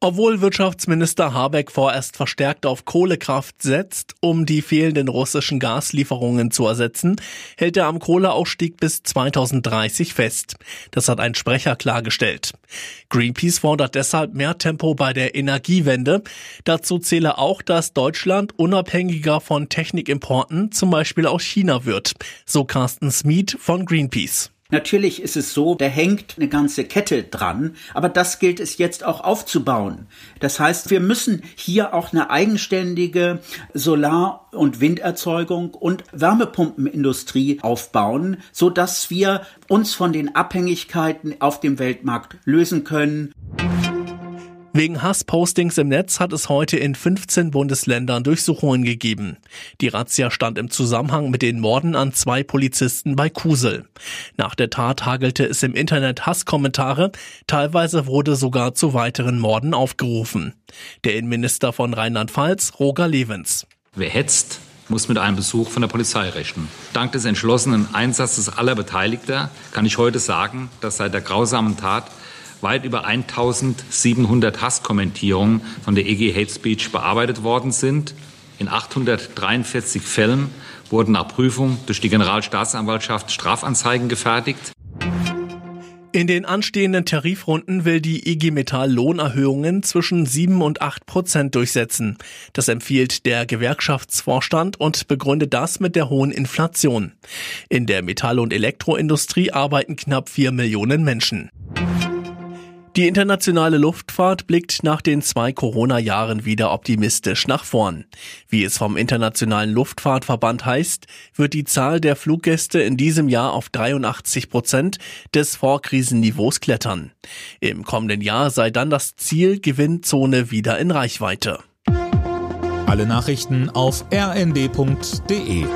Obwohl Wirtschaftsminister Habeck vorerst verstärkt auf Kohlekraft setzt, um die fehlenden russischen Gaslieferungen zu ersetzen, hält er am Kohleausstieg bis 2030 fest. Das hat ein Sprecher klargestellt. Greenpeace fordert deshalb mehr Tempo bei der Energiewende. Dazu zähle auch, dass Deutschland unabhängiger von Technikimporten, zum Beispiel aus China wird. So Carsten Smith von Greenpeace. Natürlich ist es so, da hängt eine ganze Kette dran, aber das gilt es jetzt auch aufzubauen. Das heißt, wir müssen hier auch eine eigenständige Solar- und Winderzeugung und Wärmepumpenindustrie aufbauen, so dass wir uns von den Abhängigkeiten auf dem Weltmarkt lösen können. Wegen Hasspostings im Netz hat es heute in 15 Bundesländern Durchsuchungen gegeben. Die Razzia stand im Zusammenhang mit den Morden an zwei Polizisten bei Kusel. Nach der Tat hagelte es im Internet Hasskommentare, teilweise wurde sogar zu weiteren Morden aufgerufen. Der Innenminister von Rheinland-Pfalz, Roger Levens. Wer hetzt, muss mit einem Besuch von der Polizei rechnen. Dank des entschlossenen Einsatzes aller Beteiligter kann ich heute sagen, dass seit der grausamen Tat weit über 1700 Hasskommentierungen von der EG Hate Speech bearbeitet worden sind. In 843 Fällen wurden nach Prüfung durch die Generalstaatsanwaltschaft Strafanzeigen gefertigt. In den anstehenden Tarifrunden will die IG Metall Lohnerhöhungen zwischen 7 und 8 Prozent durchsetzen. Das empfiehlt der Gewerkschaftsvorstand und begründet das mit der hohen Inflation. In der Metall- und Elektroindustrie arbeiten knapp 4 Millionen Menschen. Die internationale Luftfahrt blickt nach den zwei Corona-Jahren wieder optimistisch nach vorn. Wie es vom Internationalen Luftfahrtverband heißt, wird die Zahl der Fluggäste in diesem Jahr auf 83 Prozent des Vorkrisenniveaus klettern. Im kommenden Jahr sei dann das Ziel Gewinnzone wieder in Reichweite. Alle Nachrichten auf rnd.de